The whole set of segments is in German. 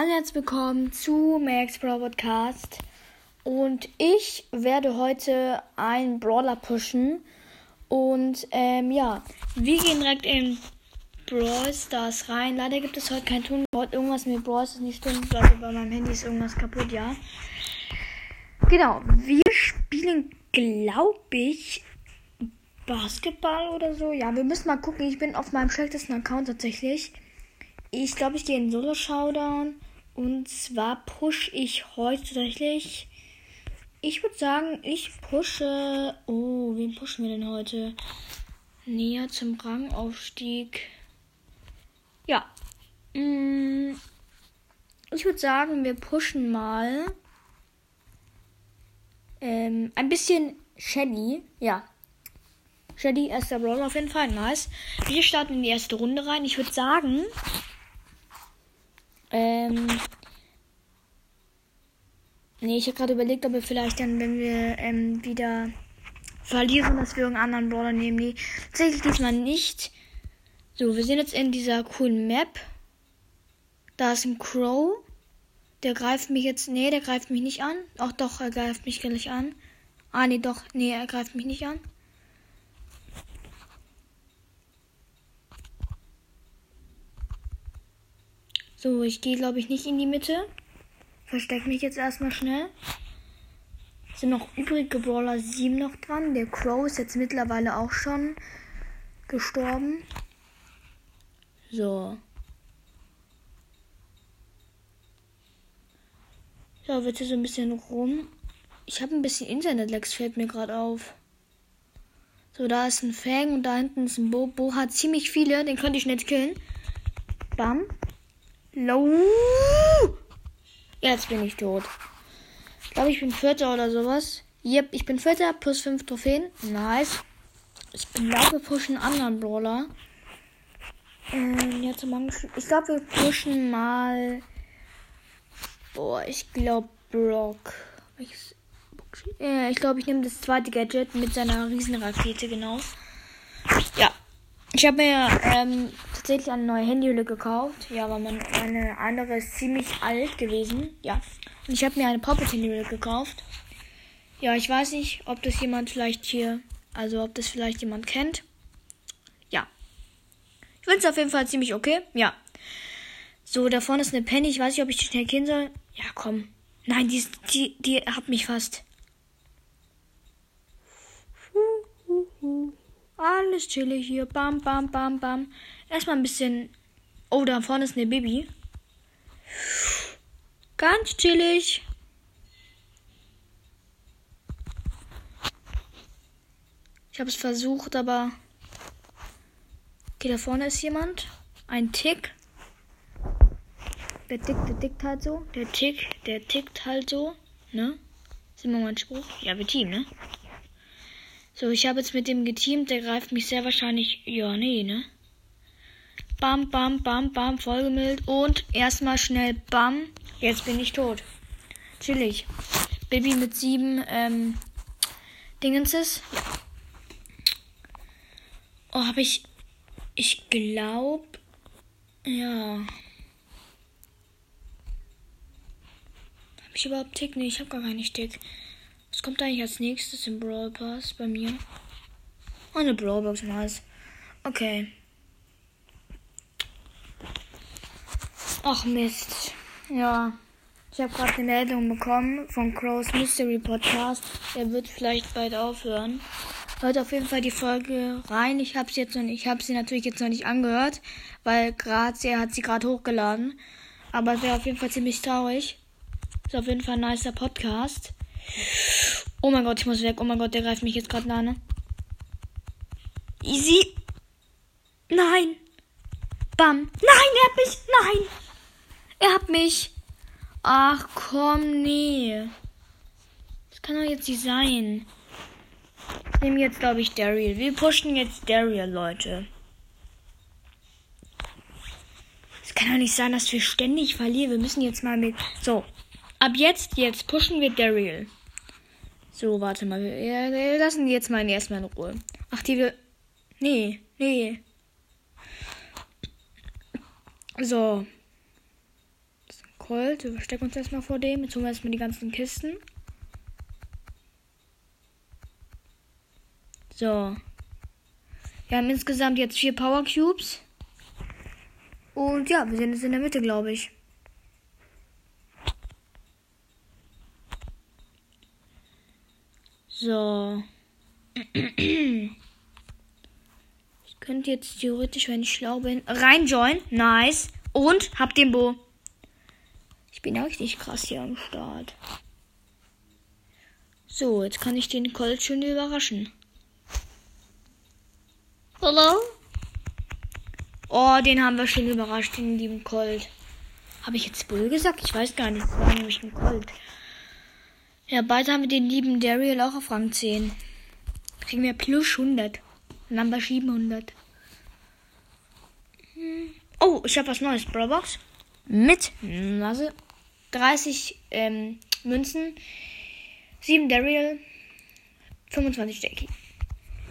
Hallo, herzlich willkommen zu Max Brawl Podcast. Und ich werde heute einen Brawler pushen. Und ähm, ja, wir gehen direkt in Brawl Stars rein. Leider gibt es heute kein Ton. Heute irgendwas mit Brawl Stars nicht stimmt. Also bei meinem Handy ist irgendwas kaputt, ja. Genau, wir spielen, glaube ich, Basketball oder so. Ja, wir müssen mal gucken. Ich bin auf meinem schlechtesten Account tatsächlich. Ich glaube, ich gehe in Solo Showdown. Und zwar push ich heute tatsächlich. Ich würde sagen, ich pushe. Oh, wen pushen wir denn heute? Näher zum Rangaufstieg. Ja. Mm, ich würde sagen, wir pushen mal. Ähm, ein bisschen Shelly. Ja. Shelly, erster Brawler auf jeden Fall. Nice. Wir starten in die erste Runde rein. Ich würde sagen, ähm. Nee, ich habe gerade überlegt, ob wir vielleicht dann, wenn wir ähm, wieder verlieren, dass wir irgendeinen anderen Brawler nehmen. Nee, tatsächlich diesmal nicht. So, wir sind jetzt in dieser coolen Map. Da ist ein Crow. Der greift mich jetzt. Nee, der greift mich nicht an. Ach doch, er greift mich gleich an. Ah, nee, doch. Nee, er greift mich nicht an. So, ich gehe, glaube ich, nicht in die Mitte. Versteck mich jetzt erstmal schnell. Sind noch übrige Brawler 7 noch dran. Der Crow ist jetzt mittlerweile auch schon gestorben. So. Ja, wird hier so ein bisschen rum. Ich habe ein bisschen Internet-Lags, fällt mir gerade auf. So, da ist ein Fang und da hinten ist ein Bo. Bo hat ziemlich viele, den könnte ich nicht killen. Bam. Low. Jetzt bin ich tot. Ich glaube, ich bin Vierter oder sowas. Yep, ich bin Vierter, plus 5 Trophäen. Nice. Ich glaube, wir pushen einen anderen Brawler. Ähm, jetzt ich glaube, wir pushen mal. Boah, ich glaube, Brock. Ich, äh, ich glaube, ich nehme das zweite Gadget mit seiner Riesenrakete, genau. Ja, ich habe mir ähm, tatsächlich eine neue Handyhülle gekauft. Ja, aber meine, meine andere ist ziemlich alt gewesen. Ja. Und ich habe mir eine Poppet-Handyhülle gekauft. Ja, ich weiß nicht, ob das jemand vielleicht hier, also ob das vielleicht jemand kennt. Ja. Ich finde es auf jeden Fall ziemlich okay. Ja. So, da vorne ist eine Penny. Ich weiß nicht, ob ich die schnell kennen soll. Ja, komm. Nein, die, die, die hat mich fast. Alles chillig hier. Bam, bam, bam, bam. Erstmal ein bisschen. Oh, da vorne ist eine Baby. Ganz chillig. Ich habe es versucht, aber. Okay, da vorne ist jemand. Ein Tick. Der tickt, der tickt halt so. Der Tick, der tickt halt so. Ne? Sind wir mal ein Spruch? Ja, wir Team, ne? So, ich habe jetzt mit dem geteamt. Der greift mich sehr wahrscheinlich. Ja, nee, ne? Bam, bam, bam, bam, vollgemillt. Und erstmal schnell bam. Jetzt bin ich tot. Chillig. Baby mit sieben ähm, Dingenses. Ja. Oh, habe ich. Ich glaube. Ja. Habe ich überhaupt Tick? Nee, ich habe gar keinen Tick. Was kommt eigentlich als nächstes im Brawl Pass bei mir? Oh, eine Brawlbox, nice. Okay. Ach Mist. Ja. Ich habe gerade eine Meldung bekommen von Crow's Mystery Podcast. Er wird vielleicht bald aufhören. Hört auf jeden Fall die Folge rein. Ich habe sie jetzt noch nicht, sie natürlich jetzt noch nicht angehört, weil gerade er hat sie gerade hochgeladen. Aber es wäre auf jeden Fall ziemlich traurig. Ist auf jeden Fall ein nicer Podcast. Oh mein Gott, ich muss weg. Oh mein Gott, der greift mich jetzt gerade nah, ne? Easy. Nein. Bam. Nein, er hat mich. Nein. Er hat mich. Ach komm, nee. Das kann doch jetzt nicht sein. Ich nehme jetzt, glaube ich, Daryl. Wir pushen jetzt Daryl, Leute. Es kann doch nicht sein, dass wir ständig verlieren. Wir müssen jetzt mal mit. So. Ab jetzt, jetzt pushen wir Daryl. So, warte mal. Wir lassen die jetzt mal erstmal in Ruhe. Ach, die will. Nee, nee. So. Colt. Wir verstecken uns erstmal vor dem. Jetzt holen wir erstmal die ganzen Kisten. So. Wir haben insgesamt jetzt vier Power Cubes. Und ja, wir sind jetzt in der Mitte, glaube ich. So. Ich könnte jetzt theoretisch, wenn ich schlau bin, reinjoinen. Nice. Und hab den Bo. Ich bin ja richtig krass hier am Start. So, jetzt kann ich den Colt schon überraschen. Hallo? Oh, den haben wir schon überrascht, den lieben Colt. Habe ich jetzt Bull gesagt? Ich weiß gar nicht. Das war nämlich ein Colt. Ja, bald haben wir den lieben Daryl auch auf Rang 10. Kriegen wir plus 100. Number 700. Oh, ich habe was Neues. Brawlbox. Mit Nase. 30 ähm, Münzen. 7 Daryl. 25 Jackie.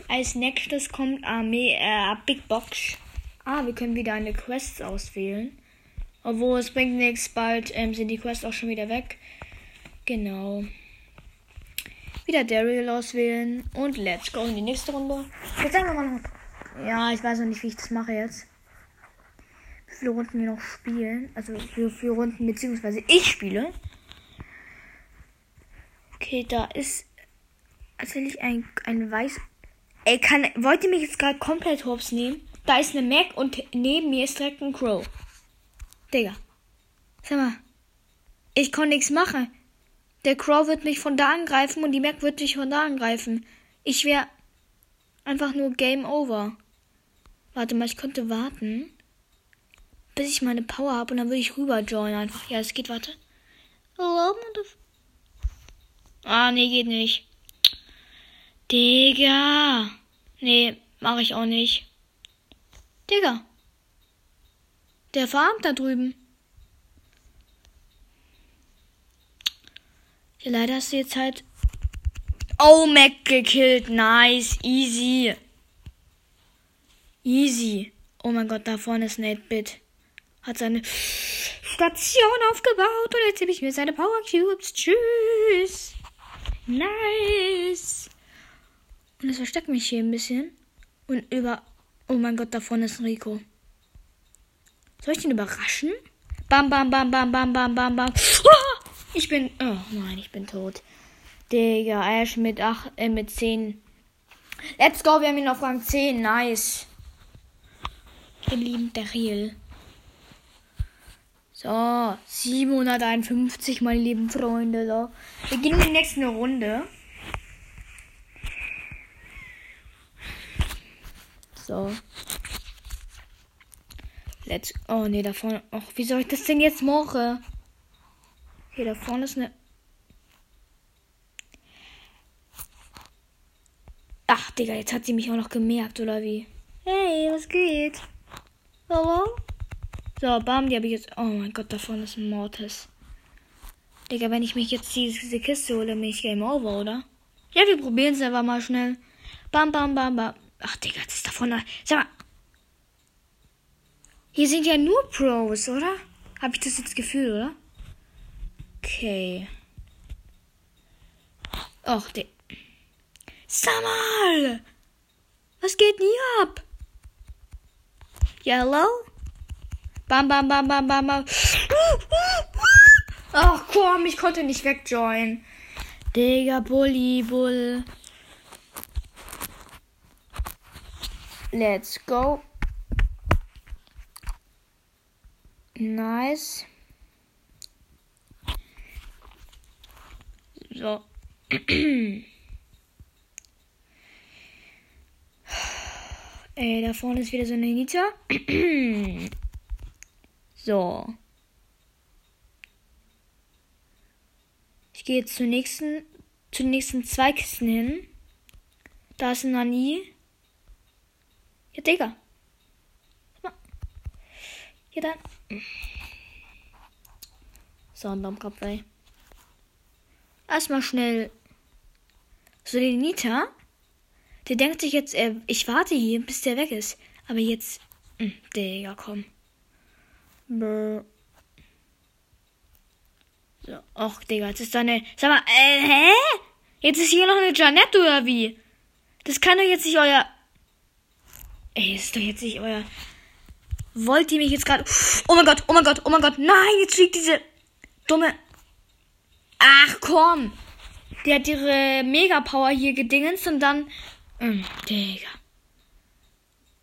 Als nächstes kommt Armee, äh, Big Box. Ah, wir können wieder eine Quest auswählen. Obwohl es bringt nichts, bald ähm, sind die Quests auch schon wieder weg. Genau. Wieder Daryl auswählen und let's go in die nächste Runde. Jetzt sagen wir mal noch. Ja, ich weiß noch nicht, wie ich das mache jetzt. Viele Runden wir noch spielen. Also wie viele Runden, beziehungsweise ich spiele. Okay, da ist tatsächlich ein, ein weiß. Ey, kann, wollt ihr mich jetzt gerade komplett hops nehmen? Da ist eine Mac und neben mir ist direkt ein Crow. Digga. Sag mal. Ich konnte nichts machen. Der Crow wird mich von da angreifen und die Mac wird mich von da angreifen. Ich wäre einfach nur Game Over. Warte mal, ich könnte warten, bis ich meine Power habe und dann würde ich rüber joinen einfach. Ja, es geht, warte. Ah, nee, geht nicht. Digga. Nee, mache ich auch nicht. Digga. Der farmt da drüben. Ja, leider hast du jetzt halt. Oh, Mac gekillt. Nice. Easy. Easy. Oh mein Gott, da vorne ist Nate Bit. Hat seine Station aufgebaut und jetzt habe ich mir seine Power Cubes. Tschüss. Nice. Und es versteckt mich hier ein bisschen. Und über. Oh mein Gott, da vorne ist Rico. Soll ich den überraschen? Bam, bam, bam, bam, bam, bam, bam, bam. Ah! Ich bin. Oh nein, ich bin tot. Digga, Ash mit 8, äh, mit 10. Let's go, wir haben ihn auf Rang 10. Nice. Den lieben Daryl. So, 751, meine lieben Freunde. So. Wir gehen in die nächste Runde. So. Let's. Oh nee, da vorne. Och, wie soll ich das denn jetzt machen? Hier, da vorne ist eine. Ach, Digga, jetzt hat sie mich auch noch gemerkt, oder wie? Hey, was geht? Hallo? So, bam, die habe ich jetzt. Oh mein Gott, da vorne ist ein Mortis. Digga, wenn ich mich jetzt diese Kiste hole, bin ich Game Over, oder? Ja, wir probieren es einfach mal schnell. Bam, bam, bam, bam. Ach, Digga, das ist da vorne. Sag mal. Hier sind ja nur Pros, oder? Habe ich das jetzt Gefühl, oder? Okay. Och, de. Sag mal! Was geht denn hier ab? Yellow? Bam, bam, bam, bam, bam, bam. Ach komm, ich konnte nicht wegjoinen. Digga, Bulli, Bull. Let's go. Nice. So. Ey, da vorne ist wieder so eine Nita. so. Ich gehe jetzt zur nächsten, zu den nächsten zwei Kisten hin. Da ist ein Nani. Ja, Digga. Hier dann. So, ein Baumkopf, ey. Erstmal schnell. So, den Nita. Der denkt sich jetzt, äh, ich warte hier, bis der weg ist. Aber jetzt. Hm, Digga, komm. Brr. So, och, Digga, jetzt ist da eine. Sag mal, äh, hä? Jetzt ist hier noch eine Janette oder wie? Das kann doch jetzt nicht euer. Ey, ist doch jetzt nicht euer. Wollt ihr mich jetzt gerade. Oh mein Gott, oh mein Gott, oh mein Gott. Nein, jetzt fliegt diese dumme. Ach komm. Die hat ihre Mega-Power hier gedingens und dann. Mm, Digga.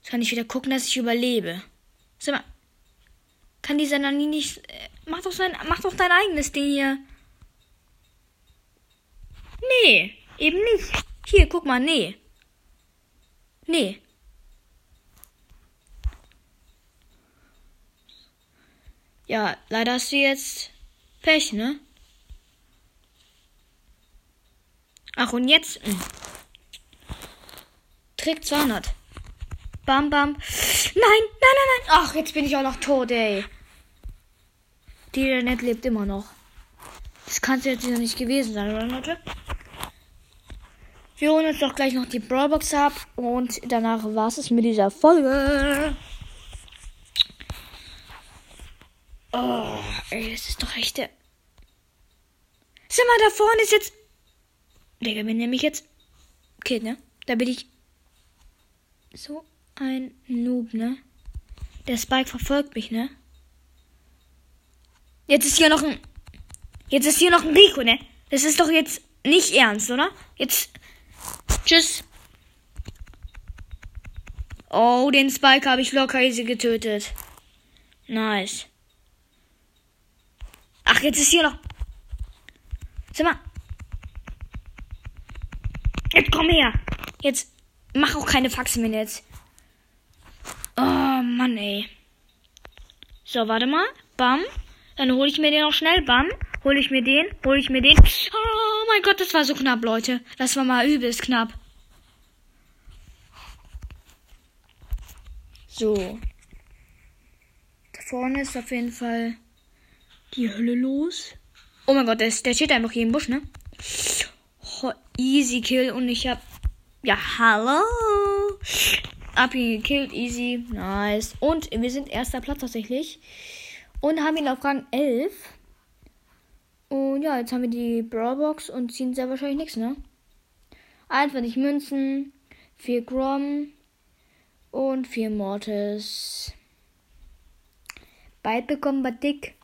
Jetzt kann ich wieder gucken, dass ich überlebe. Sag mal. Kann dieser Nani nicht. Äh, mach doch sein. Mach doch dein eigenes Ding hier. Nee, eben nicht. Hier, guck mal, nee. Nee. Ja, leider hast du jetzt Pech, ne? Ach, und jetzt. Hm. Trick 200. Bam, bam. Nein, nein, nein, nein. Ach, jetzt bin ich auch noch tot, ey. Die Internet lebt immer noch. Das kann es jetzt noch nicht gewesen sein, oder Leute? Wir holen uns doch gleich noch die Brawlbox ab und danach war es mit dieser Folge. Oh, ey, das ist doch echt der. Sag mal, da vorne ist jetzt. Digga, bin nämlich jetzt. Okay, ne? Da bin ich. So ein Noob, ne? Der Spike verfolgt mich, ne? Jetzt ist hier noch ein. Jetzt ist hier noch ein Rico, ne? Das ist doch jetzt nicht ernst, oder? Jetzt Tschüss. Oh, den Spike habe ich locker easy getötet. Nice. Ach, jetzt ist hier noch. Sag mal. Jetzt komm her. Jetzt mach auch keine Faxen mehr jetzt. Oh, Mann, ey. So, warte mal. Bam. Dann hole ich mir den noch schnell. Bam. Hole ich mir den. Hole ich mir den. Oh mein Gott, das war so knapp, Leute. Das war mal übelst knapp. So. Da vorne ist auf jeden Fall die Hölle los. Oh mein Gott, der, der steht einfach hier im Busch, ne? Oh, easy Kill und ich hab. Ja, hallo! Hab ihn gekillt, easy, nice. Und wir sind erster Platz tatsächlich. Und haben ihn auf Rang 11. Und ja, jetzt haben wir die Brawlbox und ziehen sehr wahrscheinlich nichts, ne? 21 Münzen, 4 Grom, und vier Mortis. Bald bekommen wir dick.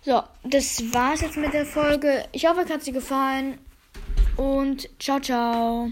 So, das war's jetzt mit der Folge. Ich hoffe, euch hat sie gefallen. Und ciao, ciao.